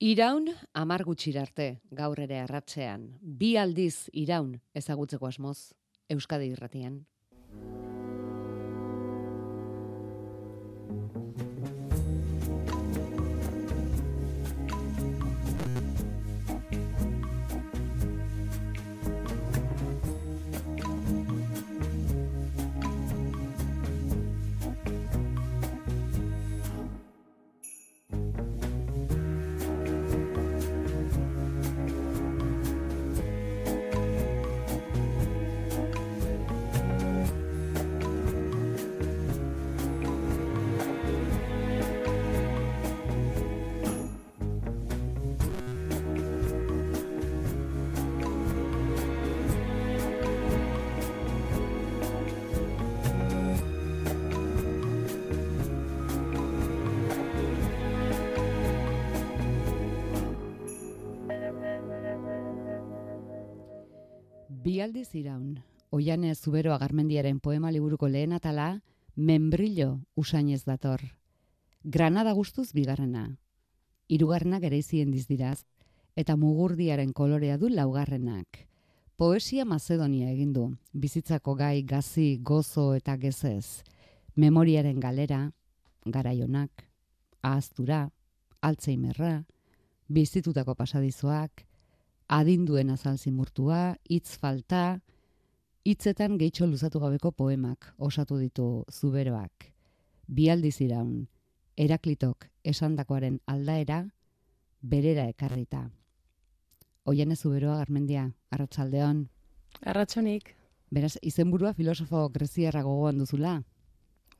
Iraun amar gutxirarte gaur ere arratzean. Bi aldiz iraun ezagutzeko asmoz Euskadi irratian. Bialdiz iraun, oiane zubero agarmendiaren poema liburuko lehen atala, membrillo usainez dator. Granada guztuz bigarrena. Hirugarrenak ere izien dizdiraz, eta mugurdiaren kolorea du laugarrenak. Poesia Macedonia egin du, bizitzako gai gazi, gozo eta gezez. Memoriaren galera, garaionak, ahaztura, altzeimerra, bizitutako pasadizoak, adinduen azal zimurtua, hitz falta, hitzetan gehitxo luzatu gabeko poemak osatu ditu zuberoak. Bialdiz iraun, eraklitok esandakoaren aldaera, berera ekarrita. Oian ez zuberoa, Armendia, arratsaldeon. Arratxonik. Beraz, izenburua filosofo greziarra gogoan duzula?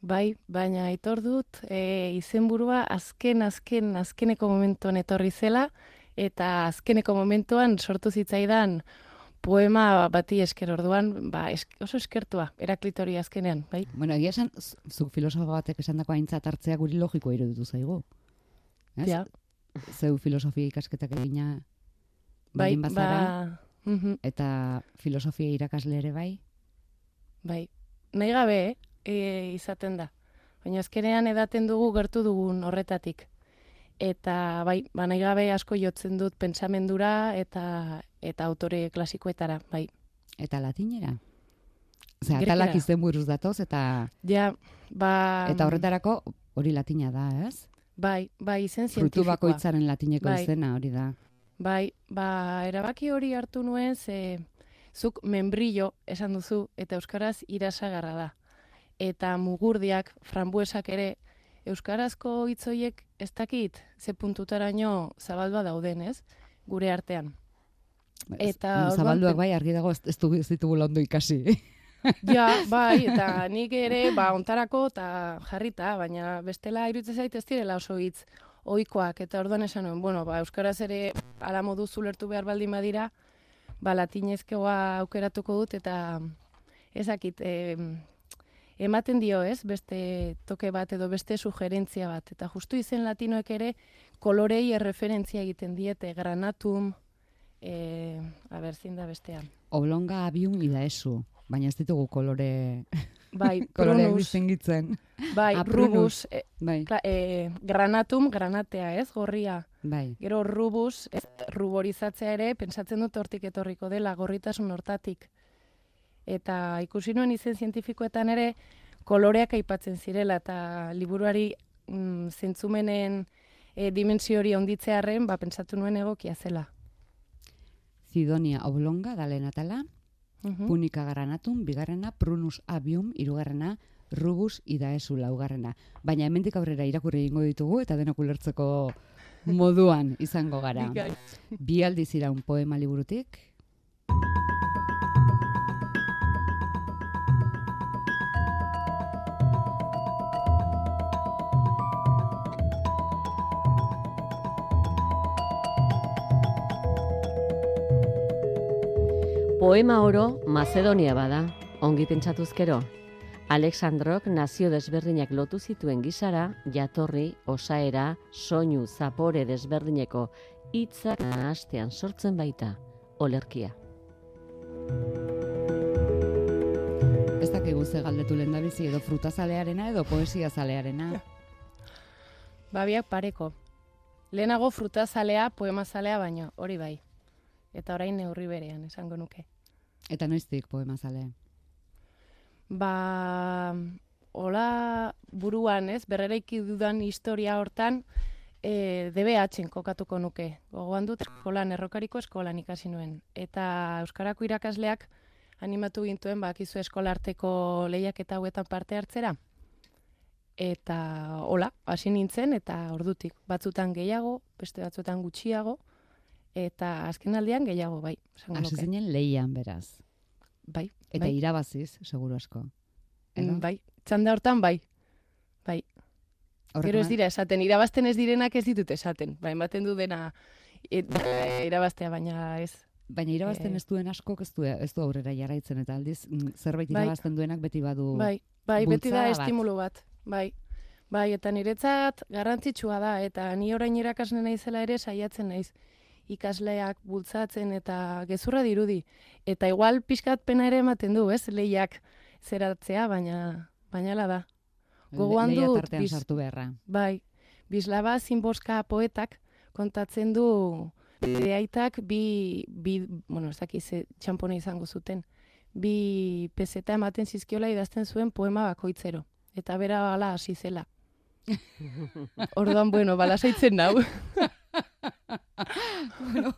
Bai, baina aitor dut, e, izenburua azken, azken, azkeneko momentuan etorri zela, eta azkeneko momentuan sortu zitzaidan poema bati esker orduan, ba, oso eskertua, eraklitori azkenean, bai? Bueno, egia esan, zuk filosofo batek esan dako aintzat hartzea guri logiko iruditu zaigu. Ez? Ja. Zeu filosofia ikasketak egina bai, bazara, ba, eta filosofia irakasle ere bai? bai. Nahi gabe, eh, e, izaten da. Baina azkenean edaten dugu gertu dugun horretatik eta bai, banai gabe asko jotzen dut pentsamendura eta eta autore klasikoetara, bai. Eta latinera? Osea, atalak izen buruz datoz eta ja, ba, eta horretarako hori latina da, ez? Bai, bai, izen zientifikoa. Frutu bakoitzaren latineko bai. izena hori da. Bai, ba, erabaki hori hartu nuen ze zuk membrillo esan duzu eta euskaraz irasagarra da. Eta mugurdiak, frambuesak ere euskarazko hitzoiek ez dakit ze puntutaraino zabalba dauden, ez? Gure artean. Eta zabalduak bai argi dago ez, du ez ditugu ondo ikasi. ja, bai, eta nik ere ba ontarako eta jarrita, baina bestela iruditzen zait ez direla oso hitz ohikoak eta orduan esan nuen, bueno, ba euskaraz ere ala modu zulertu behar baldin badira, ba latinezkoa aukeratuko dut eta ezakit, eh, ematen dio, ez? Beste toke bat edo beste sugerentzia bat. Eta justu izen latinoek ere kolorei erreferentzia egiten diete, granatum, e, a ber, da bestean. Oblonga abium ida esu, baina ez ditugu kolore... Bai, kolore prunus. Bai, ah, rubus, e, bai. e, granatum, granatea, ez, gorria. Bai. Gero rubus, ez, ruborizatzea ere, pensatzen dut hortik etorriko dela, gorritasun hortatik eta ikusi nuen izen zientifikoetan ere koloreak aipatzen zirela eta liburuari mm, zentzumenen e, dimensio hori onditzearren, ba, pentsatu nuen egokia zela. Zidonia oblonga da atala, uh punika granatum, bigarrena, prunus abium, irugarrena, rubus idaesu laugarrena. Baina hemendik aurrera irakurri egingo ditugu eta denok ulertzeko moduan izango gara. Bi aldiz iraun poema liburutik, Poema oro Macedonia bada, ongi pentsatuzkero. Alexandrok nazio desberdinak lotu zituen gizara, jatorri, osaera, soinu, zapore desberdineko hitzak nahastean sortzen baita, olerkia. Ez dakigu ze galdetu lehen bizi edo frutazalearena edo poesia zalearena. Babiak pareko. Lehenago frutazalea, poemazalea baino, hori bai. Eta orain neurri berean, esango nuke. Eta noiztik poemazale? Ba, hola buruan, ez, berreraiki dudan historia hortan, e, DBH-en kokatuko nuke. Gogoan dut, eskolan, errokariko eskolan ikasi nuen. Eta Euskarako irakasleak animatu gintuen, bakizu eskolarteko lehiak eta hauetan parte hartzera. Eta hola, hasi nintzen, eta ordutik, batzutan gehiago, beste batzutan gutxiago, eta azken aldean gehiago, bai. Hasi zinen lehian beraz. Bai, Eta bai. irabaziz, seguru asko. Edo? Mm, bai, txanda hortan bai. Bai, Horrek Gero ez dira esaten, irabazten ez direnak ez ditut esaten. Ba, ematen du dena et, irabaztea, baina ez. Baina irabazten Eh. ez duen askok ez du, ez du aurrera jarraitzen, eta aldiz mm, zerbait Bai. irabazten duenak beti badu... Bai, bai, beti da bat. estimulu bat. Bai, bai, eta niretzat garrantzitsua da, eta ni orain irakasne naizela ere saiatzen naiz ikasleak bultzatzen eta gezurra dirudi. Eta igual pixkat pena ere ematen du, ez, lehiak zeratzea, baina, baina hala da. Gogoan lehia dut, tartean biz- sartu beharra. Bai, Bislaba Zinboska poetak kontatzen du bere aitak bi, bi bueno, ez dakiz ze txampona izango zuten, bi peseta ematen zizkiola idazten zuen poema bakoitzero. Eta bera hala hasi zela. Orduan, bueno, balasaitzen nau. bueno,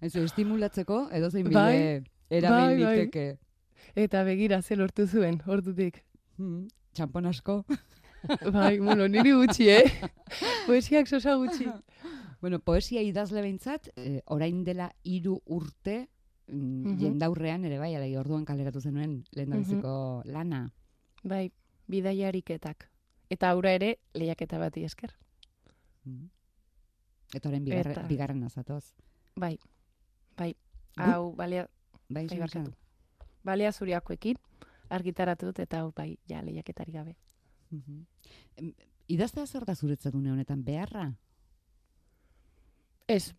ez estimulatzeko, edo zein bide Bai, erabil bai, bai. Eta begira ze lortu zuen, ordutik. Mm, txampon asko. Bai, bueno, niri gutxi, eh? Poesiak sosa gutxi. Bueno, poesia idazle behintzat, eh, orain dela hiru urte, mm, Mhm. jendaurrean ere bai, alai orduan kaleratu zenuen lehendabiziko lana. Bai, bidaiariketak. Eta aura ere lehiaketa bati esker. Mm. Eta orain bigarre, Eta- bigarren azatoz. Bai, bai. Hau, balia, Bai, bai, balia zuriakoekin, argitaratu dut, eta hau, bai, ja, lehiaketari gabe. Mhm. Em, Idaztea zer da zuretzat une honetan beharra? Ez,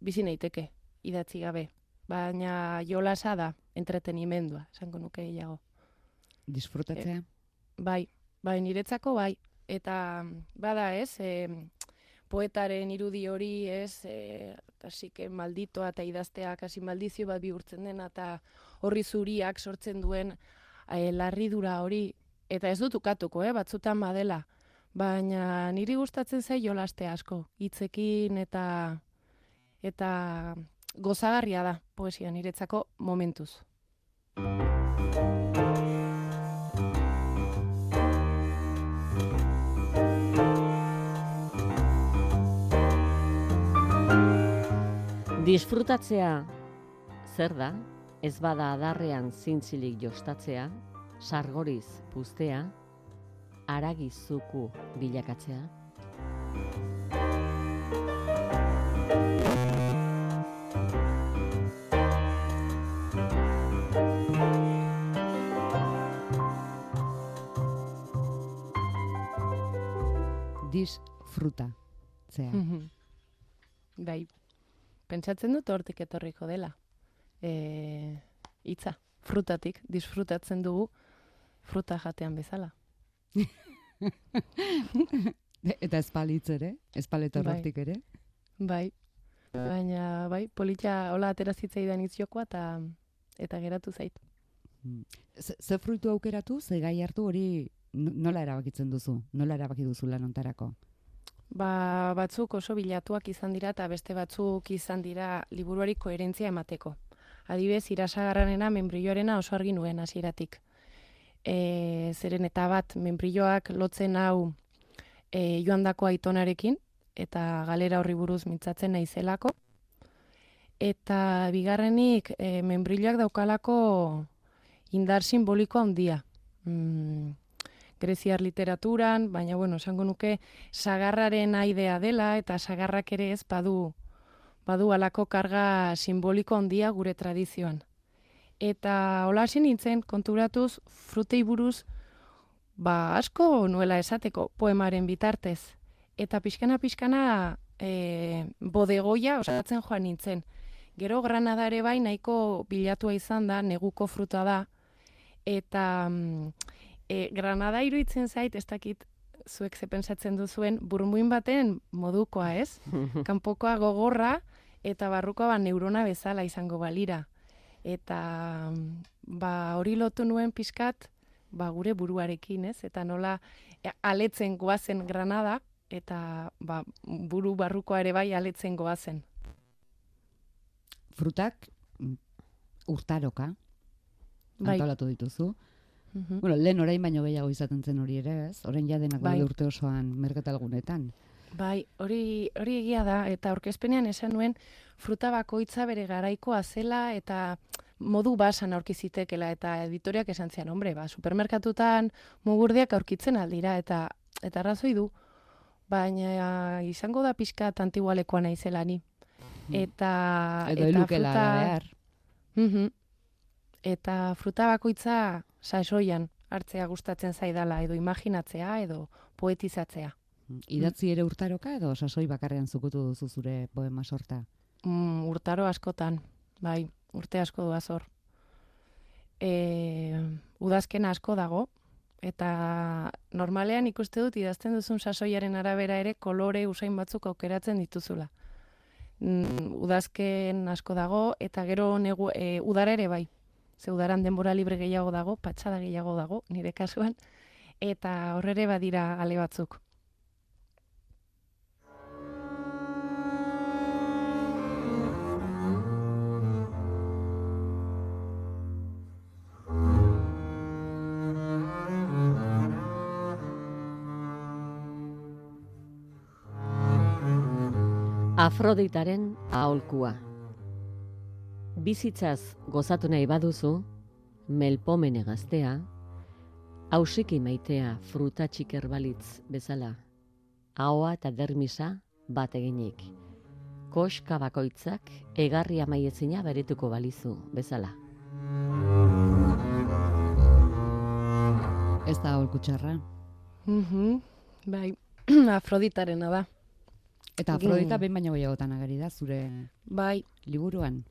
bizi naiteke, idatzi gabe. Baina jolasa da, entretenimendua, esango nuke gehiago. Disfrutatzea? Bai, bai, niretzako bai. Eta mm, bada ez, e, poetaren irudi hori ez, e, que malditoa eta idaztea kasi maldizio bat bihurtzen dena eta horri zuriak sortzen duen e, larridura hori, eta ez dut ukatuko, eh, batzutan badela, baina niri gustatzen zai jolaste asko, hitzekin eta eta gozagarria da poesia niretzako momentuz. Disfrutatzea zer da, ez bada adarrean zintzilik jostatzea, sargoriz puztea, aragizuku bilakatzea. Disfruta. Zea. Mhm. bai, pentsatzen dut hortik etorriko dela. E, hitza, frutatik, disfrutatzen dugu fruta jatean bezala. Eta espalitz ere? Espaleta Bai. ere? Bai, baina bai, polita hola atera zitzaidan itxiokoa eta eta geratu zait. Ze, ze fruitu aukeratu, ze gai hartu hori no- nola erabakitzen duzu? Nola erabaki duzu lan ontarako? Ba, batzuk oso bilatuak izan dira eta beste batzuk izan dira liburuari koherentzia emateko. Adibez, irasagarranena membrilloarena oso argi nuen hasieratik. E, zeren eta bat membrilloak lotzen hau e, joandako aitonarekin eta galera horri buruz mintzatzen naizelako. Eta bigarrenik e, membrilloak daukalako indar simboliko handia. Mm, greziar literaturan, baina bueno, esango nuke sagarraren aidea dela eta sagarrak ere ez badu badu alako karga simboliko handia gure tradizioan. Eta hola hasi nintzen konturatuz frutei buruz ba asko nuela esateko poemaren bitartez. Eta pixkana pixkana e, bodegoia osatzen joan nintzen. Gero Granada ere bai nahiko bilatua izan da, neguko fruta da, eta mm, e, Granada iruditzen zait, ez dakit zuek ze pentsatzen duzuen burmuin baten modukoa, ez? Kanpokoa gogorra eta barrukoa ba neurona bezala izango balira. Eta ba hori lotu nuen pixkat ba gure buruarekin, ez? Eta nola e, aletzen goazen Granada eta ba, buru barrukoa ere bai aletzen goazen. Frutak mm, urtaroka Bai. antolatu dituzu. Mhm. Bueno, lehen orain baino gehiago izaten zen hori ere, ez? Orain ja denak Bai. urte osoan merketalgunetan. Bai, hori hori egia da eta aurkezpenean esan nuen fruta bakoitza bere garaikoa zela eta modu basan aurki zitekela eta editoriak esan zian, hombre, ba, supermerkatutan mugurdiak aurkitzen aldira eta eta arrazoi du. Baina izango da pixka antigualekoa naizela ni. Eta Edo eta elukela fruta- behar. Mhm. Eta fruta bakoitza sasoian hartzea gustatzen zaidala edo imaginatzea edo poetizatzea. Idatzi ere urtaroka edo sasoi bakarrean zukutu duzu zure poema sorta. Mm, urtaro askotan, bai, urte asko du azor. E, udazken asko dago, eta normalean ikuste dut idazten duzun sasoiaren arabera ere kolore usain batzuk aukeratzen dituzula. Mm, udazken asko dago, eta gero negu, e, udara ere bai. Ze udaran denbora libre gehiago dago, patxada gehiago dago, nire kasuan, eta horrere badira ale batzuk. Afroditaren aholkua. Bizitzaz gozatu nahi baduzu, melpomene gaztea, hausiki maitea fruta txiker balitz bezala, ahoa eta dermisa bat eginik. Koska bakoitzak egarri amaiezina berituko balizu bezala. Ez da holku txarra. Mhm, bai, Afroditarena da. Eta Afrodita Mm. behin baino gehiagotan agari da zure Bai, liburuan.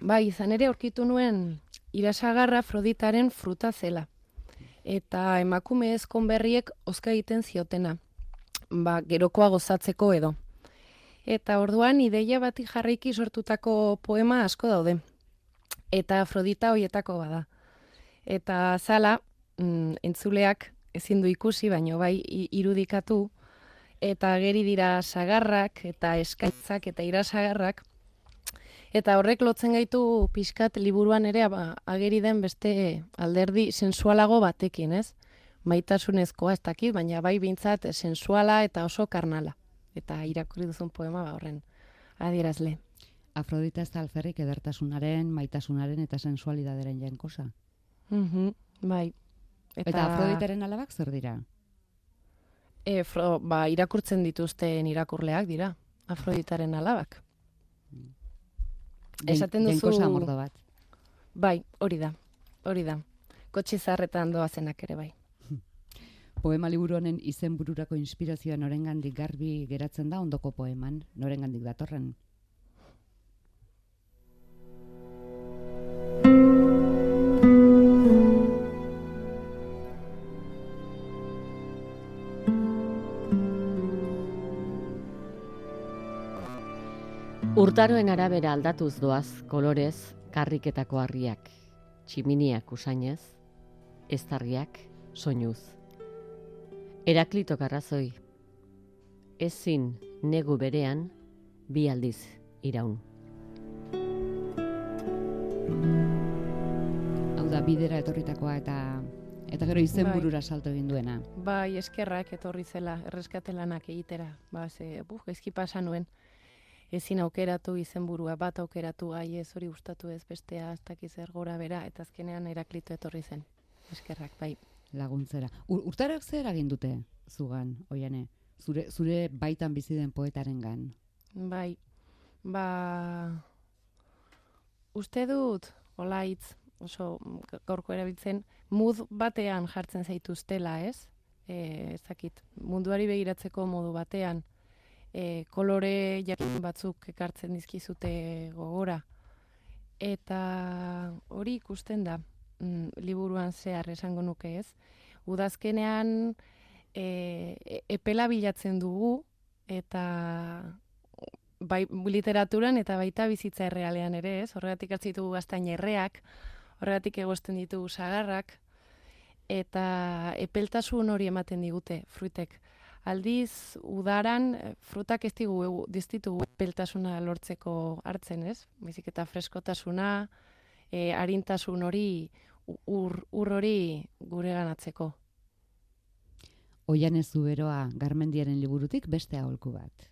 Bai, izan ere aurkitu nuen irasagarra Afroditaren fruta zela. Eta emakume ezkon berriek oska egiten ziotena. Ba, gerokoa gozatzeko edo. Eta orduan ideia bati jarraiki sortutako poema asko daude. Eta Afrodita hoietako bada. Eta zala, mm, entzuleak ezin du ikusi, baino bai irudikatu, eta geri dira sagarrak eta eskaitzak eta irasagarrak, Eta horrek lotzen gaitu pixkat liburuan ere ba, ageri den beste alderdi sensualago batekin, ez? Maitasunezkoa ez dakit, baina bai bintzat sensuala eta oso karnala. Eta irakurri duzun poema ba horren adierazle. Afrodita ez da alferrik edertasunaren, maitasunaren eta sensualidaderen jainkosa. Mhm, bai. Eta, Afroditaren alabak zer dira? E, fro, ba, irakurtzen dituzten irakurleak dira, Afroditaren alabak. Esaten duzu- Jainkosa mordo bat. Bai, hori da, hori da. Kotxe zarretan doazenak ere bai. Poema liburu honen izenbururako inspirazioa norengandik garbi geratzen da ondoko poeman, norengandik datorren. Urtaroen arabera aldatuz doaz kolorez karriketako harriak, tximiniak usainez, eztarriak soinuz. Heraklitok arrazoi, ezin negu berean bi aldiz iraun. Hau da, bidera etorritakoa eta eta gero izenburura salto egin duena. Bai, eskerrak etorri zela, erreskate lanak egitera. Ba, ze, buf, gaizki pasa nuen. Ezin aukeratu izenburua, bat aukeratu gai ez hori gustatu ez bestea, ez dakiz zer gora bera, eta azkenean eraklito etorri zen. Eskerrak, bai. laguntzera. Ur, urtarok zer eragin dute zugan, oiane? Zure, zure baitan bizi den poetarengan. Bai, ba, uste dut, olaitz, oso g- gaurko erabiltzen, mood batean jartzen zaituztela, ez? E, ez dakit, munduari begiratzeko modu batean, e, kolore jakin batzuk ekartzen dizkizute gogora. Eta hori ikusten da, mm, liburuan zehar esango nuke ez. udazkenean e, epela bilatzen dugu, eta bai, literaturan eta baita bizitza errealean ere, ez? Horregatik hartzitu gaztain erreak, horregatik egosten ditugu sagarrak, eta epeltasun hori ematen digute fruitek. Aldiz, udaran, eh, frutak ez digu, diztitu epeltasuna lortzeko hartzen, ez? Bizik eta freskotasuna, e, harintasun hori, ur, ur hori gure ganatzeko. Oian ez beroa garmendiaren liburutik beste aholku bat.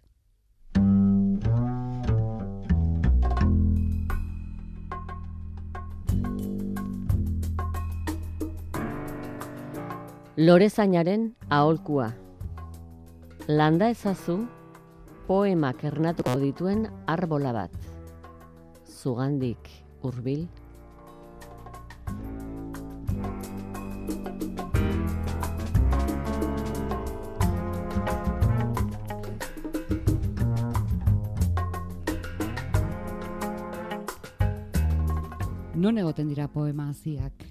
Lorezainaren aholkua. Landa ezazu poemak ernatuko dituen arbola bat. Zugandik hurbil. Non egoten dira poema haziak?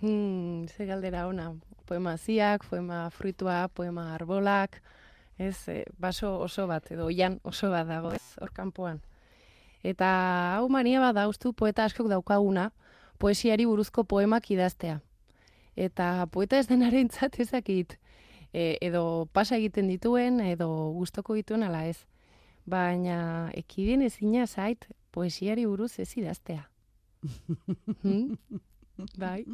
Hmm, ze galdera ona poema ziak, poema fruitua, poema arbolak, ez, e, baso oso bat, edo oian oso bat dago, ez, hor kanpoan. Eta hau mania bat dauztu poeta askok daukaguna, poesiari buruzko poemak idaztea. Eta poeta ez denaren ezakit, e, edo pasa egiten dituen, edo gustoko dituen ala ez. Baina ekidien ezina zait poesiari buruz ez idaztea. hmm? Bai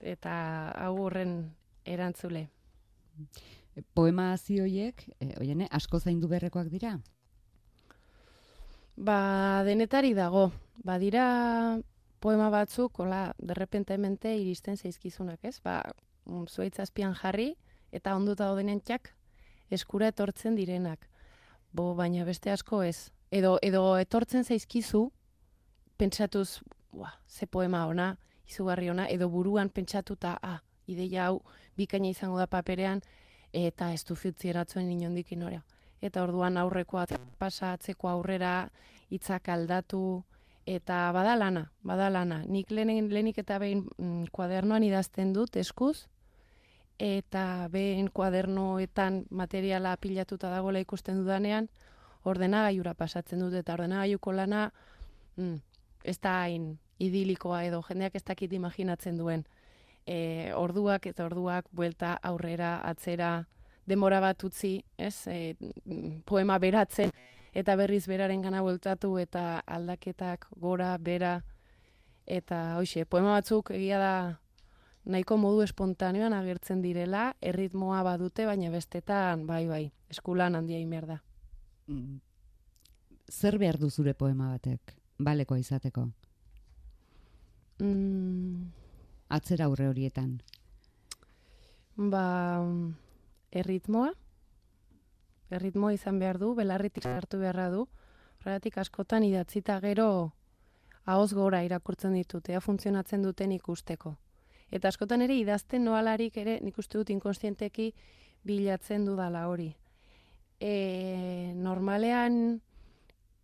eta hau horren erantzule. Poema zioiek, e, oiene, asko zaindu berrekoak dira? Ba, denetari dago. Ba, dira poema batzuk, hola, derrepentemente iristen zaizkizunak, ez? Ba, mm, zuaitzazpian jarri, eta onduta daudenen txak, eskura etortzen direnak. Bo, baina beste asko ez. Edo, edo etortzen zaizkizu, pentsatuz, ua, ze poema ona, izugarri ona, edo buruan pentsatuta, ah, ideia hau bikaina izango da paperean, eta ez du eratzuen inondik inora. Eta orduan aurrekoa pasatzeko aurrera, hitzak aldatu, eta badalana, badalana. Nik lehenik eta behin mm, kuadernoan idazten dut eskuz, eta behin kuadernoetan materiala pilatuta dagoela ikusten dudanean, ordenagaiura pasatzen dut, eta ordenagaiuko lana mm, ez da hain idilikoa edo jendeak ez dakit imaginatzen duen e, orduak eta orduak buelta aurrera atzera demora bat utzi, ez? E, poema beratzen eta berriz beraren gana bueltatu eta aldaketak gora, bera eta hoxe, poema batzuk egia da nahiko modu espontaneoan agertzen direla, erritmoa badute, baina bestetan, bai, bai, eskulan handia imer da. Mm. Zer behar du zure poema batek, baleko izateko? Mm. Atzera aurre horietan. Ba, erritmoa. Erritmoa izan behar du, belarritik hartu beharra du. Horregatik askotan idatzita gero ahoz gora irakurtzen ditut, ea funtzionatzen duten ikusteko. Eta askotan ere idazten noalarik ere nik uste dut inkonstienteki bilatzen dudala hori. E, normalean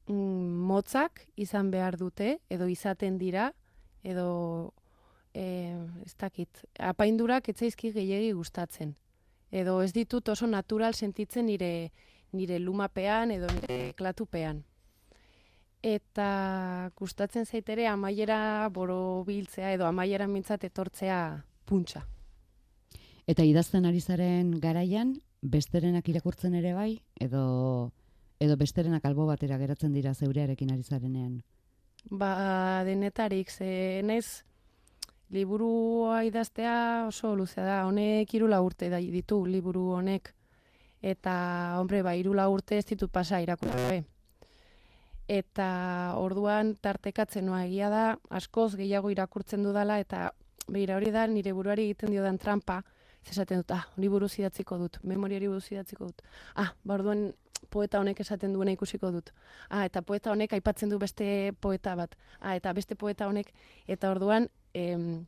mm, motzak izan behar dute, edo izaten dira, edo e, ez dakit, apaindurak etzaizki gehiegi gustatzen. Edo ez ditut oso natural sentitzen nire, nire lumapean edo nire klatupean. Eta gustatzen zaitere amaiera boro biltzea edo amaiera mintzat etortzea puntxa. Eta idazten ari zaren garaian, besterenak irakurtzen ere bai, edo, edo besterenak albo batera geratzen dira zeurearekin ari zarenean? Ba, denetarik, ze nez, liburua idaztea oso luzea da. Honek irula urte da ditu liburu honek. Eta, hombre, ba, irula urte ez ditut pasa irakurra. Eta orduan tartekatzen noa egia da, askoz gehiago irakurtzen dudala, eta behira hori da, nire buruari egiten dio dan trampa, esaten dut, ah, liburu zidatziko dut, memoriari buruz zidatziko dut. Ah, ba, orduan poeta honek esaten duena ikusiko dut. Ah, eta poeta honek aipatzen du beste poeta bat. Ah, eta beste poeta honek, eta orduan, em,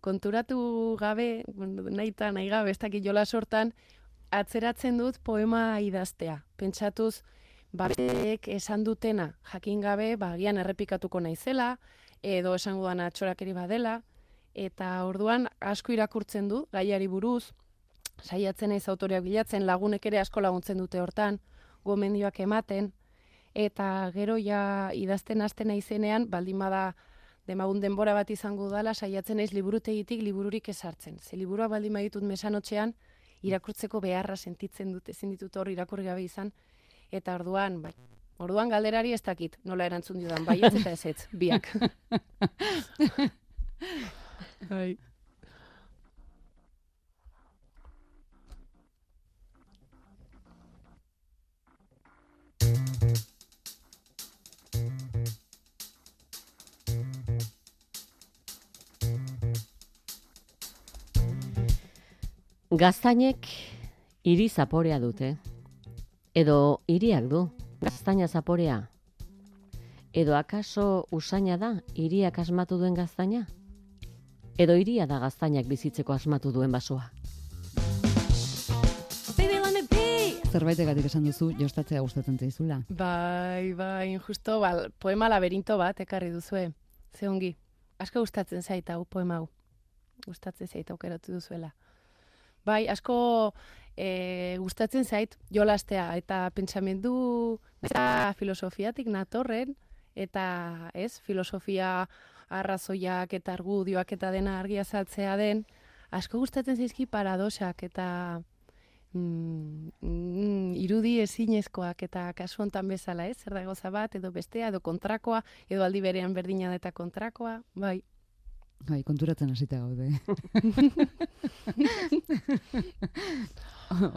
konturatu gabe, nahi eta nahi gabe, ez dakit jola sortan, atzeratzen dut poema idaztea. Pentsatuz, batek esan dutena jakin gabe, bagian errepikatuko naizela, edo esango dana atxorakeri badela, eta orduan asko irakurtzen du gaiari buruz, saiatzen naiz autoreak bilatzen, lagunek ere asko laguntzen dute hortan, gomendioak ematen, eta gero ja idazten hasten naizenean, baldin bada demagun denbora bat izango dala, saiatzen naiz liburutegitik libururik esartzen. Ze liburua baldin baditut mesanotxean, irakurtzeko beharra sentitzen dut, ezin ditut hor irakurri gabe izan, eta orduan, bai, orduan galderari ez dakit, nola erantzun dudan, bai ez eta ez, biak. bai. Gaztainek hiri zaporea dute. Edo hiriak du, gaztaina zaporea. Edo akaso usaina da hiriak asmatu duen gaztaina? Edo hiria da gaztainak bizitzeko asmatu duen basoa? Zerbaitegatik esan duzu jostatzea gustatzen zaizula. Bai, bai, justo, bal, poema laberinto bat ekarri duzue. Ze ongi, asko gustatzen zait hau poema hau. Gustatzen zait aukeratu duzuela. Bai, asko e, gustatzen zait jolastea eta pentsamendu eta filosofiatik natorren eta ez, filosofia arrazoiak eta argudioak eta dena argia saltzea den, asko gustatzen zaizki paradosak eta mm, mm, irudi ezinezkoak eta kasu hontan bezala, ez? Zer da goza bat edo bestea edo kontrakoa edo aldi berean berdina da eta kontrakoa, bai. Bai, konturatzen hasita gaude.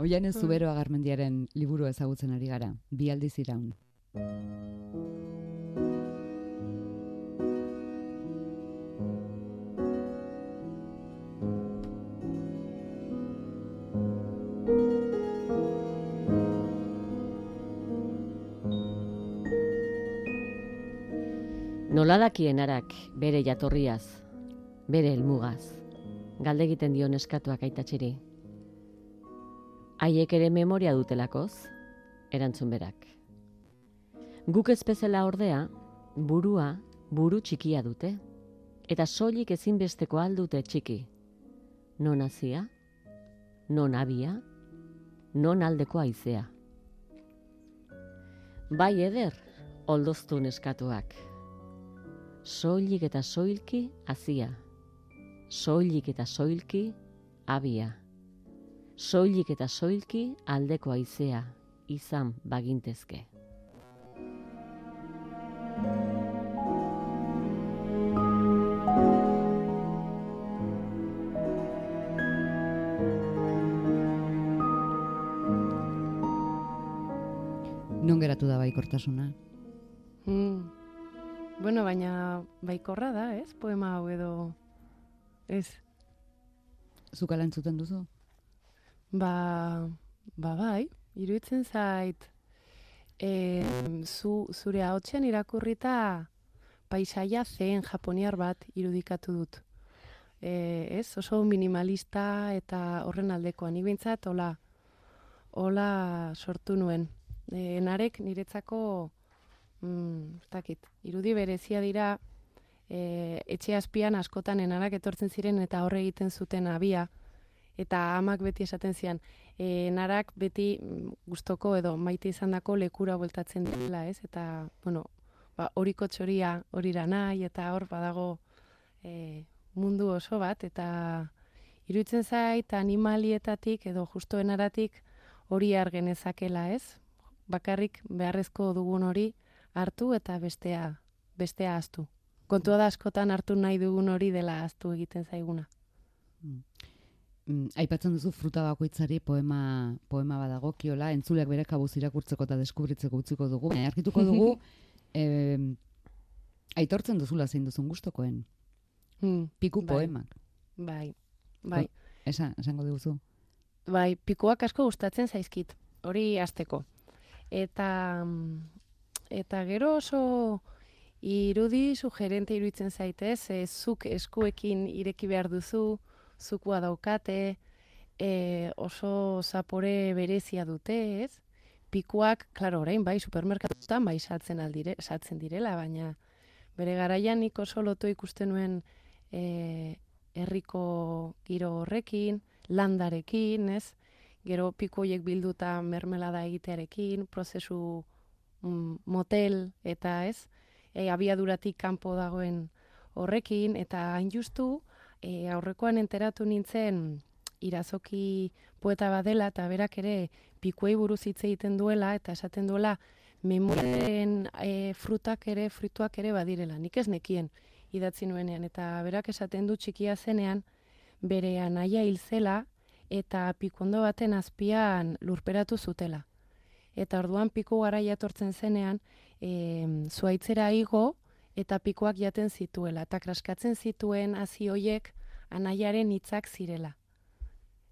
Oian ez zubero agarmendiaren liburu ezagutzen ari gara, bi aldiz iraun. Noladakien arak bere jatorriaz, bere helmugaz, galde egiten dio neskatuak aitatxeri. Haiek ere memoria dutelakoz, erantzun berak. Guk ez bezala ordea, burua buru txikia dute, eta soilik ezinbesteko aldute txiki. Non hazia, non abia, non aldeko aizea. Bai eder, oldoztu neskatuak. Soilik eta soilki hazia. Soilik eta soilki abia. Soilik eta soilki aldeko aizea izan bagintezke. Non geratu da baikortasuna? Mm. Bueno, baina baikorra da, ez? Poema hau edo ez. Zukala entzuten duzu? Ba, ba bai, iruditzen zait e, zu, zure ahotsen irakurrita paisaia zen japoniar bat irudikatu dut. E, ez, oso minimalista eta horren aldekoa. Ni bintzat, hola, hola sortu nuen. E, narek niretzako, mm, dakit, irudi berezia dira, e, etxe azpian askotan enarak etortzen ziren eta horre egiten zuten abia, eta amak beti esaten zian, e, narak beti mm, gustoko edo maite izandako lekura bueltatzen dela, ez? Eta, bueno, ba, horiko txoria horira nahi, eta hor badago e, mundu oso bat, eta iruditzen zait animalietatik edo justoenaratik hori argenezakela, ez? Bakarrik beharrezko dugun hori hartu eta bestea bestea ahaztu. Kontua da askotan hartu nahi dugun hori dela ahaztu egiten zaiguna. Mm, aipatzen duzu fruta bakoitzari poema poema badago kiola entzuleak bere kabuz irakurtzeko eta deskubritzeko utziko dugu. Baina arkituko dugu eh, aitortzen duzula zein duzun gustokoen. Hmm, Piku Bai. poemak. bai, bai. Esa, esango diguzu. Bai, pikuak asko gustatzen zaizkit, hori hasteko. Eta mm, eta gero oso irudi sugerente iruditzen zaitez, e, zuk eskuekin ireki behar duzu, zukua daukate, e, oso zapore berezia dute, ez? Pikuak, klaro, orain bai supermerkatutan bai saltzen aldire, saltzen direla, baina bere garaian nik oso lotu ikusten nuen e, herriko giro horrekin, landarekin, ez? Gero pikoiek bilduta mermelada egitearekin, prozesu mm, motel eta ez? E, abiaduratik kanpo dagoen horrekin, eta hain justu, e, aurrekoan enteratu nintzen irazoki poeta badela, eta berak ere pikuei buruz hitz egiten duela, eta esaten duela, memoriaren e, frutak ere, frutuak ere badirela. Nik ez nekien idatzi nuenean, eta berak esaten du txikia zenean, bere anaia hil zela, eta pikondo baten azpian lurperatu zutela. Eta orduan piku gara jatortzen zenean, e, zuaitzera igo, eta pikoak jaten zituela. Eta kraskatzen zituen hasi hoiek anaiaren hitzak zirela.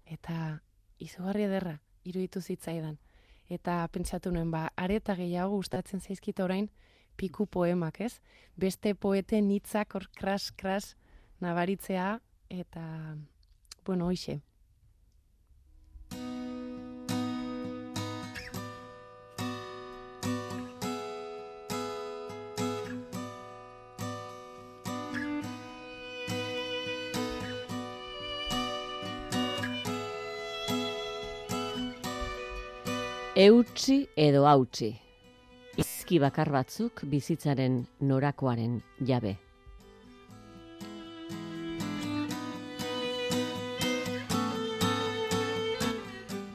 Eta izugarri ederra, iruditu zitzaidan. Eta pentsatu nuen, ba, areta gehiago gustatzen zaizkit orain, piku poemak, ez? Beste poeten hitzak hor kras-kras nabaritzea, eta, bueno, hoxe, Eutsi edo hautsi. Izki bakar batzuk bizitzaren norakoaren jabe.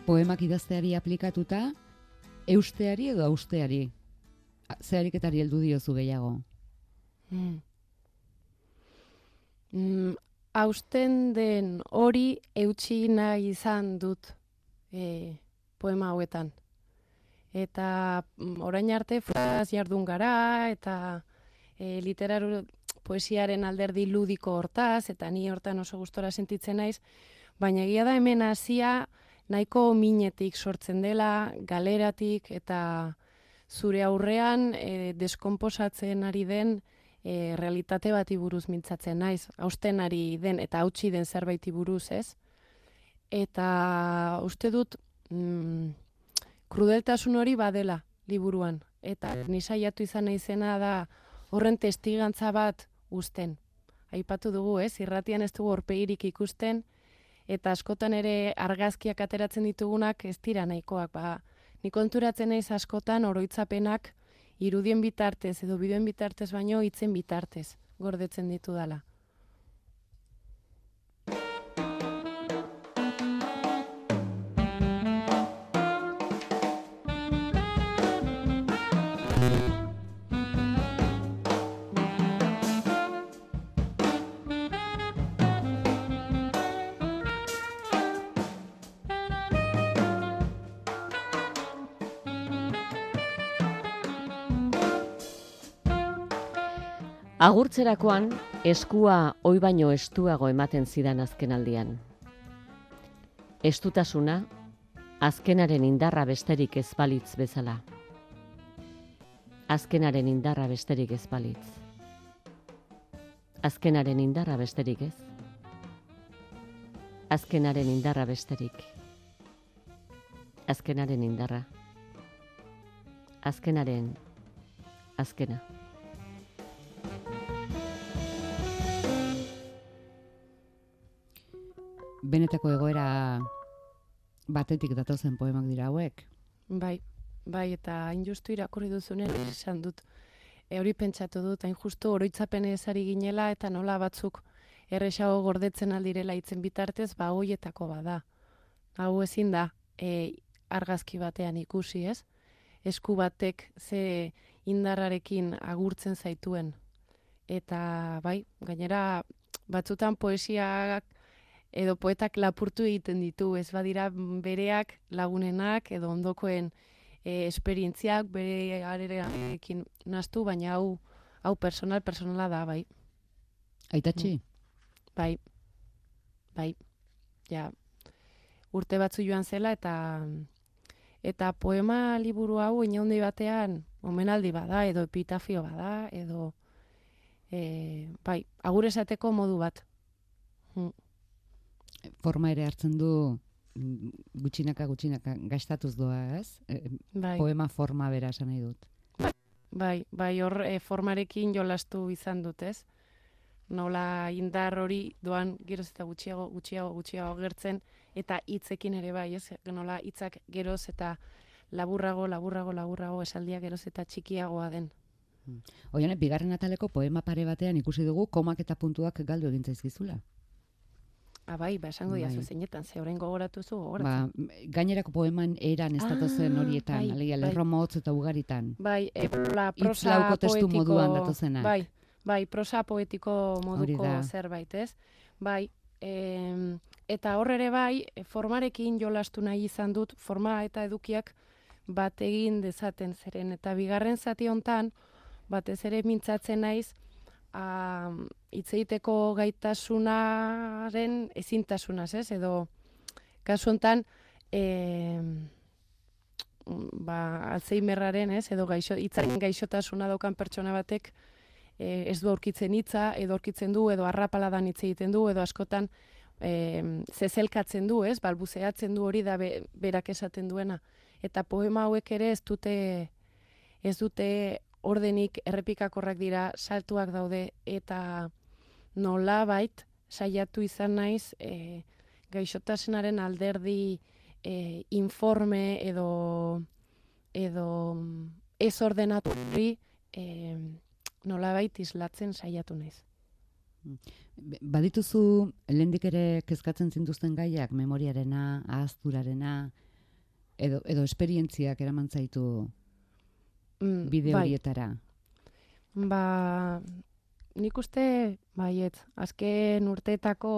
Poemak idazteari aplikatuta, eusteari edo austeari? Zehariketari heldu diozu gehiago? Mm. Mm, austen den hori eutsi nahi izan dut e, poema hauetan eta mm, orain arte fraz jardun gara eta e, literaru poesiaren alderdi ludiko hortaz eta ni hortan oso gustora sentitzen naiz baina egia da hemen hasia nahiko minetik sortzen dela galeratik eta zure aurrean e, deskonposatzen ari den e, realitate bati buruz mintzatzen naiz hausten ari den eta hautsi den zerbaiti buruz ez? Eta uste dut mm, krudeltasun hori badela liburuan. Eta ni saiatu izan naizena da horren testigantza bat uzten. Aipatu dugu, ez? Irratian ez dugu horpegirik ikusten eta askotan ere argazkiak ateratzen ditugunak ez dira nahikoak. Ba, ni konturatzen naiz askotan oroitzapenak irudien bitartez edo bideoen bitartez baino hitzen bitartez gordetzen ditu dala. Agurtzerakoan, eskua oi baino estuago ematen zidan azkenaldian. Estutasuna, azkenaren indarra besterik ez balitz bezala. Azkenaren indarra besterik ez balitz. Azkenaren indarra besterik ez. Azkenaren indarra besterik. Azkenaren indarra. Azkenaren azkena. Benetako egoera batetik datozen poemak dira hauek. Bai, bai, eta hain justu irakurri duzunen esan dut. E, hori pentsatu dut, hain justu oroitzapen ezari ginela eta nola batzuk erresago gordetzen aldirela itzen bitartez, ba hoietako bada. Hau ezin da, e, argazki batean ikusi ez, esku batek ze indarrarekin agurtzen zaituen. Eta bai, gainera batzutan poesiak edo poetak lapurtu egiten ditu, ez badira bereak lagunenak edo ondokoen e, esperientziak bere arerekin naztu, baina hau hau personal personala da, bai. Aitatxi? Mm. Bai, bai, ja, urte batzu joan zela eta eta poema liburu hau inaundi batean omenaldi bada edo epitafio bada edo e, bai, agur esateko modu bat. Mm forma ere hartzen du mm, gutxinaka gutxinaka gastatuz doa, ez? E, bai. Poema forma bera esan nahi dut. Bai, bai, hor e, formarekin jolastu izan dut, ez? nola indar hori doan geroz eta gutxiago, gutxiago, gutxiago gertzen, eta hitzekin ere bai, ez? Nola hitzak geroz eta laburrago, laburrago, laburrago esaldia geroz eta txikiagoa den. Oian, bigarren ataleko poema pare batean ikusi dugu komak eta puntuak galdu egin zaizkizula. Ah, bai, ba, esango bai. diazu zeinetan, ze orain gogoratu zu Ba, gainerako poeman eran ez zen ah, horietan, bai, alegia, bai. motz eta ugaritan. Bai, e, la prosa testu poetiko, moduan datozenak. Bai, bai, prosa poetiko moduko zerbait, ez? Bai, e, eta hor ere bai, formarekin jolastu nahi izan dut, forma eta edukiak bat egin dezaten zeren. Eta bigarren zati hontan, batez ere mintzatzen naiz, a, itzeiteko gaitasunaren ezintasunaz, ez? Edo, kasu hontan, e, ba, alzheimerraren, ez? Edo gaixo, itzaren gaixotasuna daukan pertsona batek, e, ez du aurkitzen hitza, edo aurkitzen du, edo arrapaladan hitz egiten du, edo askotan e, zezelkatzen du, ez? Balbuzeatzen du hori da berak esaten duena. Eta poema hauek ere ez dute ez dute ordenik errepikakorrak dira, saltuak daude, eta nola bait, saiatu izan naiz, e, gaixotasenaren alderdi e, informe edo, edo ez ordenatu hori, e, nola islatzen saiatu naiz. Badituzu, lehendik ere kezkatzen zintuzten gaiak, memoriarena, ahazturarena, edo, edo esperientziak eraman zaitu mm, bide bai. horietara? Ba, nik uste, baiet, azken urteetako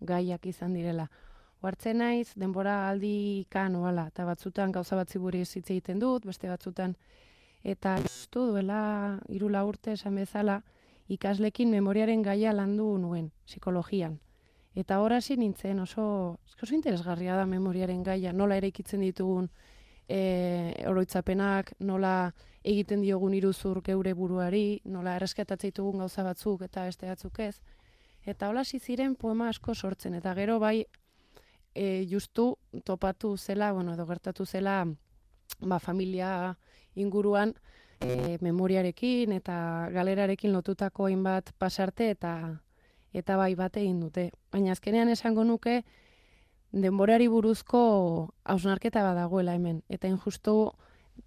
gaiak izan direla. Huartzen naiz, denbora aldi kan, oala, eta batzutan gauza batzi buri hitz egiten dut, beste batzutan, eta justu duela irula urte esan bezala, ikaslekin memoriaren gaia landu nuen, psikologian. Eta hasi nintzen oso, oso interesgarria da memoriaren gaia, nola ere ikitzen ditugun e, oroitzapenak, nola egiten diogun iruzur geure buruari, nola erresketatzen ditugun gauza batzuk eta beste batzuk ez. Eta hola ziren poema asko sortzen, eta gero bai e, justu topatu zela, bueno, edo gertatu zela ba, familia inguruan e, memoriarekin eta galerarekin lotutako hainbat pasarte eta eta bai bate egin dute. Baina azkenean esango nuke, denborari buruzko hausnarketa badagoela hemen. Eta injustu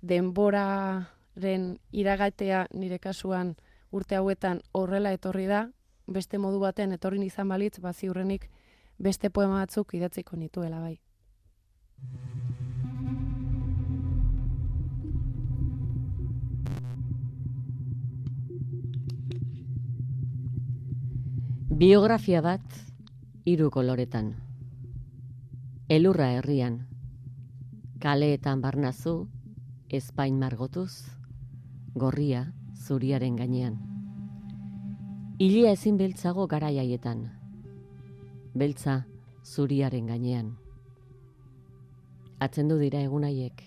denboraren iragatea nire kasuan urte hauetan horrela etorri da, beste modu baten etorri izan balitz, bazi hurrenik beste poema batzuk idatziko nituela bai. Biografia bat hiru koloretan. Elurra herrian. Kaleetan barnazu, espain margotuz, gorria zuriaren gainean. Ilia ezin beltzago garaiaietan. Beltza zuriaren gainean. Atzendu dira egunaiek.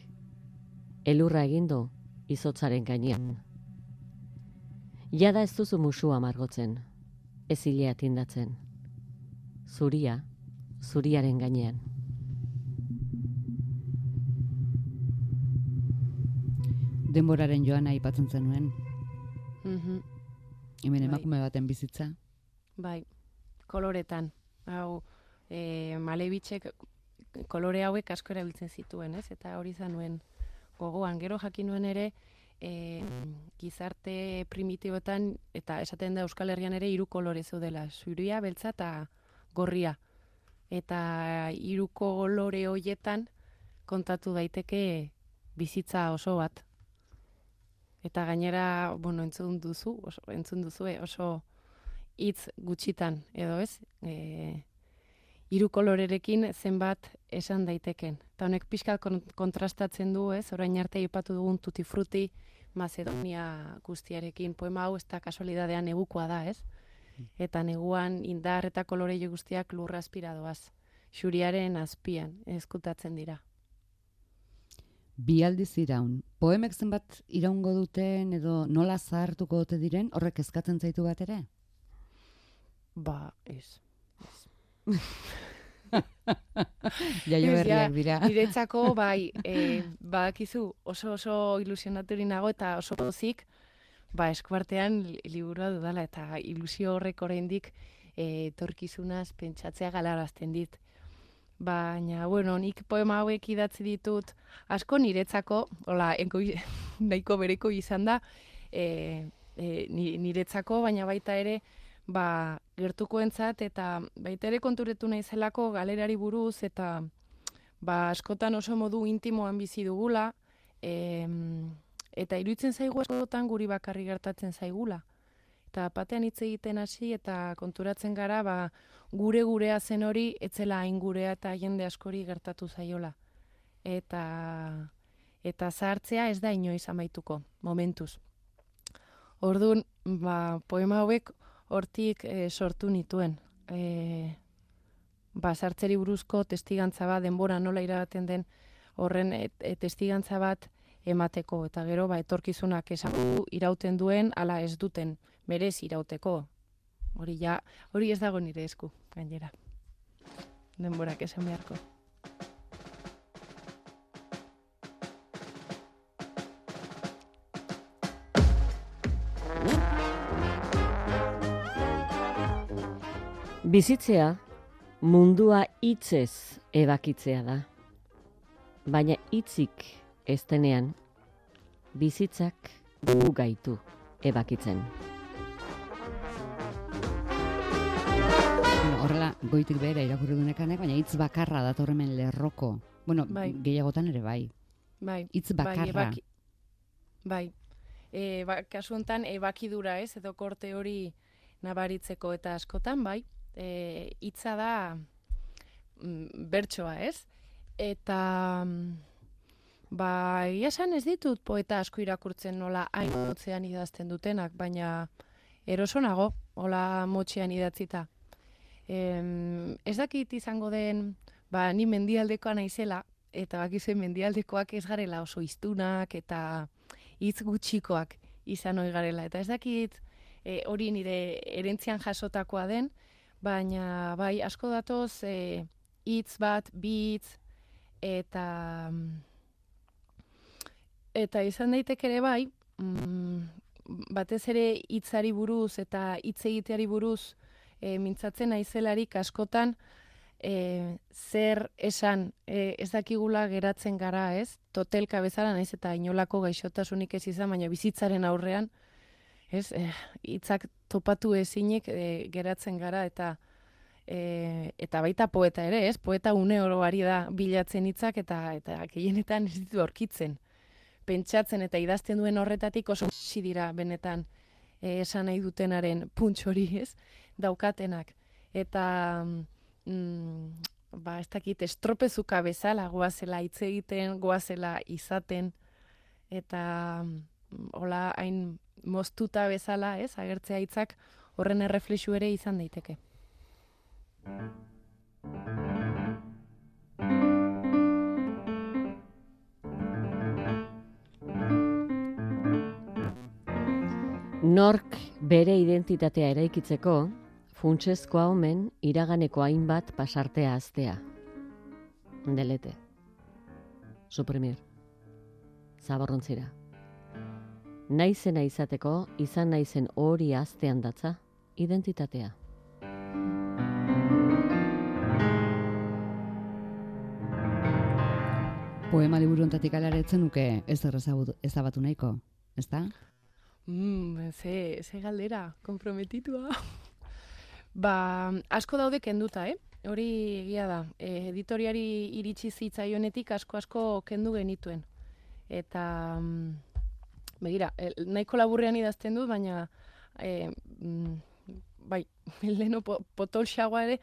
Elurra egindu izotzaren gainean. Jada ez duzu musua margotzen. Ez ilea tindatzen. Zuria, zuriaren gainean. Denboraren joan aipatzen zenuen. Mhm. Hemen bai. emakume baten bizitza. Bai. Koloretan. Hau eh Malebitzek kolore hauek asko erabiltzen zituen, ez? Eta hori zanuen gogoan gero jakin nuen ere e, gizarte primitiboetan eta esaten da Euskal Herrian ere hiru kolore zeudela, zuria, beltza eta gorria. Eta hiru kolore hoietan kontatu daiteke bizitza oso bat. Eta gainera, bueno, entzun duzu, oso, entzun duzu, oso hitz gutxitan, edo ez? E, iru kolorerekin zenbat esan daiteken. Eta honek pixka kontrastatzen du, ez? Orain arte ipatu dugun tuti fruti Macedonia guztiarekin. Poema hau ez da kasualidadean negukoa da, ez? Eta neguan indar eta kolore guztiak lurra aspiradoaz. Xuriaren azpian, eskutatzen dira bi aldiz iraun. Poemek zenbat iraungo duten edo nola zahartuko dute diren, horrek eskatzen zaitu bat ere? Ba, ez. Jaio berriak dira. Iretzako, bai, e, badakizu oso oso ilusionaturi nago eta oso pozik, ba, eskuartean liburua dudala, eta ilusio horrek oraindik e, torkizunaz pentsatzea galarazten dit. Baina, bueno, nik poema hauek idatzi ditut, asko niretzako, hola, engoi, nahiko bereko izan da, e, e, niretzako, baina baita ere, ba, gertuko entzat, eta baita ere konturetu nahi zelako galerari buruz, eta ba, askotan oso modu intimoan bizi dugula, e, eta iruditzen zaigu askotan guri bakarri gertatzen zaigula. Eta batean hitz egiten hasi eta konturatzen gara, ba, gure gurea zen hori, etzela hain gurea eta jende askori gertatu zaiola. Eta, eta zahartzea ez da inoiz amaituko, momentuz. Orduan, ba, poema hauek hortik e, sortu nituen. E, ba, sartzeri buruzko testigantza bat, denbora nola irabaten den horren e, e, testigantza bat emateko. Eta gero, ba, etorkizunak esan irauten duen, ala ez duten, berez irauteko. Hori ja, hori ez dago nire esku, gainera. Denborak esan beharko. Bizitzea mundua hitzez ebakitzea da. Baina hitzik ez denean bizitzak gu gaitu ebakitzen. Goitik bera irakurri dunekanek, baina hitz bakarra datorremen lerroko. Bueno, bai. gehiagotan ere bai. Bai. Hitz bai, bakarra. Bai, bai. E, ba, kasu honetan ebakidura ez, edo korte hori nabaritzeko eta askotan, bai e, hitza da mm, bertsoa, ez? Eta mm, ba, esan ez ditut poeta asko irakurtzen nola hain motzean idazten dutenak, baina erosonago, hola motxean idatzita. E, ez dakit izango den, ba, ni mendialdekoa naizela, eta bakizuen mendialdekoak ez garela oso iztunak eta hitz gutxikoak izan hori garela. Eta ez dakit e, hori nire erentzian jasotakoa den, baina bai asko datoz e, hitz bat, bitz eta eta izan daiteke ere bai, mm, batez ere hitzari buruz eta hitz egiteari buruz e, mintzatzen naizelarik askotan e, zer esan e, ez dakigula geratzen gara, ez? Totelka bezala naiz eta inolako gaixotasunik ez izan, baina bizitzaren aurrean ez, hitzak topatu ezinek e, geratzen gara eta e, eta baita poeta ere, ez? Poeta une oro ari da bilatzen hitzak eta eta gehienetan ez ditu aurkitzen. Pentsatzen eta idazten duen horretatik oso dira benetan e, esan nahi dutenaren punts hori, ez? Daukatenak. Eta mm, ba, ez dakit estropezuka bezala goazela hitz egiten, goazela izaten eta mm, hola hain moztuta bezala, ez, agertzea hitzak horren erreflexu ere izan daiteke. Nork bere identitatea eraikitzeko, funtsezkoa omen iraganeko hainbat pasartea aztea. Delete. Suprimir. Zaborrontzira naizena izateko izan naizen hori aztean datza identitatea. Poema liburu ontatik alaretzen nuke ez ezabatu nahiko, ez da? Mm, ze, ze galdera, komprometitua. Ba, asko daude kenduta, eh? Hori egia da. E, editoriari iritsi zitzaionetik asko-asko kendu genituen. Eta... Mm, begira, nahiko laburrean idazten dut, baina e, bai, leheno potol xagoa ere,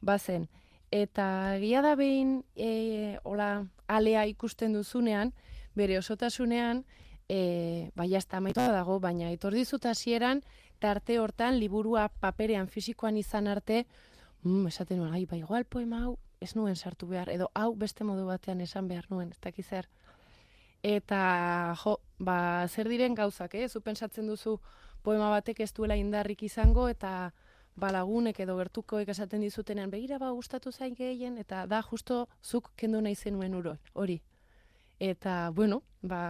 bazen. Eta gila da behin, e, hola, alea ikusten duzunean, bere osotasunean, e, bai, jazta dago, baina etordizut hasieran tarte hortan, liburua paperean, fisikoan izan arte, mm, esaten nuen, bai, igual poema hau, ez nuen sartu behar, edo hau beste modu batean esan behar nuen, ez dakiz zer. Eta, jo, ba, zer diren gauzak, eh? Zu pensatzen duzu poema batek ez duela indarrik izango, eta ba, lagunek edo gertukoek esaten dizutenean, begira ba, gustatu zain gehien, eta da, justo, zuk kendu nahi zenuen uro, hori. Eta, bueno, ba,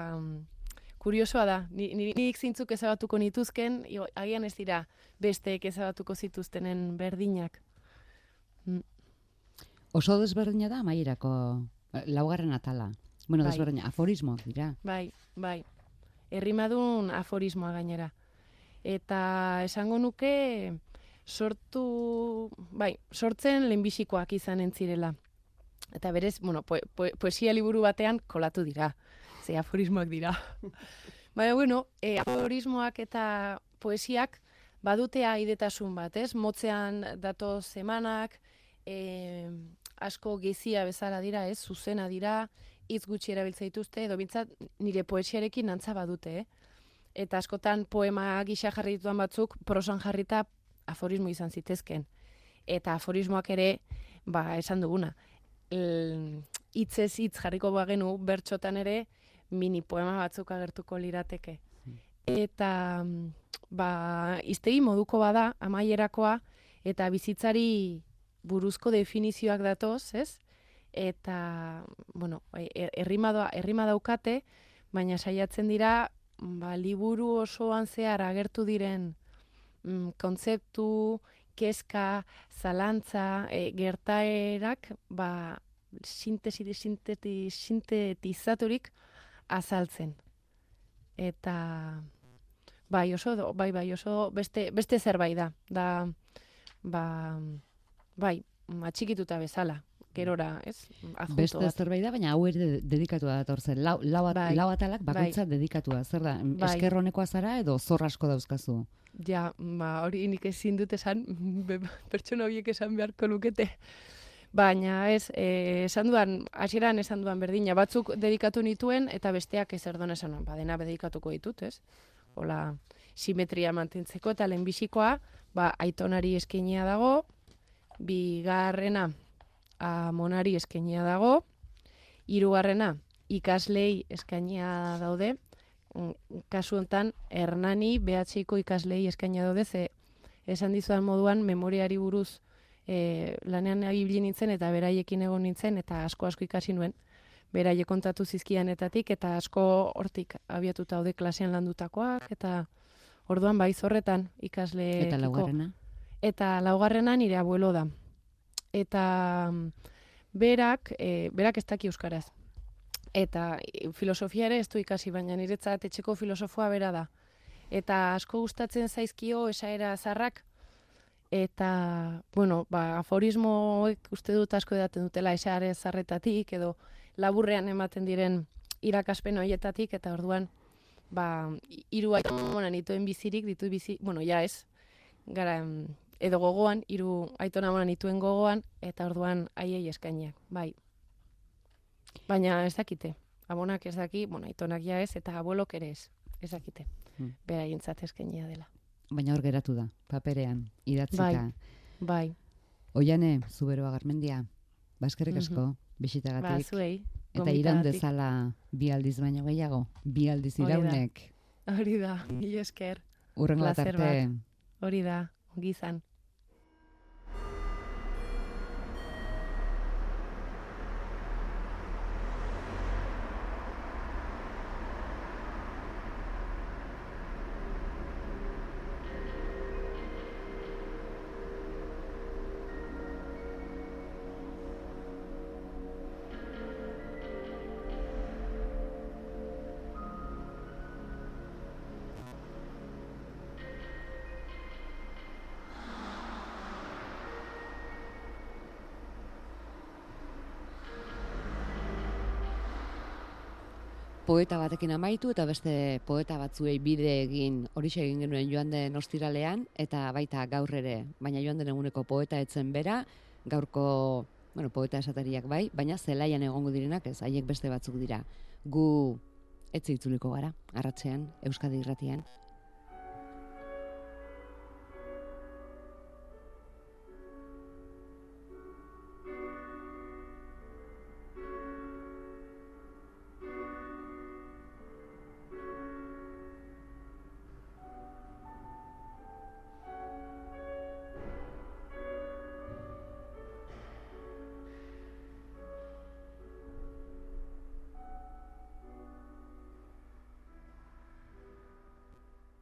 kuriosoa da. Ni, ni, nik zintzuk ezabatuko nituzken, agian ez dira besteek ezabatuko zituztenen berdinak. Mm. Oso desberdina da amaierako eh, laugarren atala. Bueno, bai. desberdina, aforismoak dira. Bai, bai. Errimadun aforismoa gainera. Eta esango nuke sortu, bai, sortzen lehenbizikoak izan entzirela. Eta berez, bueno, poesia liburu batean kolatu dira ze aforismoak dira. Baina, bueno, e, aforismoak eta poesiak badutea idetasun bat, ez? Motzean dato semanak, e, asko gezia bezala dira, ez? Zuzena dira, hitz gutxi erabiltza dituzte, edo bintzat nire poesiarekin nantza badute, eh? Eta askotan poema gisa jarri dituan batzuk, prosan jarrita aforismo izan zitezken. Eta aforismoak ere, ba, esan duguna, hitzez hitz jarriko bagenu bertxotan ere, mini poema batzuk agertuko lirateke. Hmm. Eta ba, iztegi moduko bada amaierakoa eta bizitzari buruzko definizioak datoz, ez? Eta, bueno, e, e, errima, errima daukate, baina saiatzen dira, ba, liburu osoan zehar agertu diren mm, kontzeptu, keska, zalantza, e, gertaerak, ba, sintesi, sinteti, sintetizaturik, azaltzen. Eta bai oso bai bai oso beste beste zerbait da. Da ba bai, atxikituta bezala gerora, ez? Adjunto Beste bat. zerbait da, baina hau ere dedikatua da torzen. Lau, lau, bai, lau atalak bakoitza bai. dedikatua. Zer da, bai. eskerronekoa zara edo zor asko dauzkazu? Ja, ba, hori nik ezin dut esan, pertsona horiek esan beharko lukete. Baina ez, e, esan duan, hasieran esan duan berdina, batzuk dedikatu nituen eta besteak ez erdon esan duan, badena dedikatuko ditut, ez? Hola, simetria mantentzeko eta lehenbizikoa, ba, aitonari eskenia dago, bigarrena amonari eskenia dago, hirugarrena ikaslei eskainia daude, mm, kasu honetan Hernani BHiko ikaslei eskainia daude, ze esan dizuan moduan memoriari buruz e, lanean ibili nintzen eta beraiekin egon nintzen eta asko asko ikasi nuen. Beraie kontatu zizkianetatik eta asko hortik abiatuta daude klasean landutakoak eta orduan bai zorretan ikasle eta laugarrena eta laugarrena nire abuelo da. Eta mm, berak, e, berak ez daki euskaraz. Eta e, filosofia ere ez du ikasi, baina niretzat etxeko filosofoa bera da. Eta asko gustatzen zaizkio esaera zarrak, Eta, bueno, ba, aforismo uste dut asko edaten dutela esare zarretatik, edo laburrean ematen diren irakaspen horietatik, eta orduan, ba, iru aitona nituen bizirik, ditu bizi, bueno, ja ez, gara, edo gogoan, iru aitona mona nituen gogoan, eta orduan aiei eskainiak, bai. Baina ez dakite, abonak ez daki, bueno, aitonak ja ez, eta abuelok ere ez, ez dakite, hmm. bera jintzat eskainia dela baina hor geratu da, paperean, idatzita. Bai, bai. Oiane, zuberoa garmendia, baskerrik asko, mm -hmm. bisitagatik. Ba, zuei, Eta iran dezala bi aldiz baino gehiago, bi aldiz iraunek. Hori da, hori esker. Urrengo arte. Hori da, gizan. Poeta batekin amaitu eta beste poeta batzuei bide egin horixe egin genuen joan den ostiralean eta baita gaur ere, baina joan den eguneko poeta etzen bera, gaurko bueno, poeta esatariak bai, baina zelaian egongo direnak ez, haiek beste batzuk dira. Gu etzi itzuliko gara, arratzean, Euskadi irratian,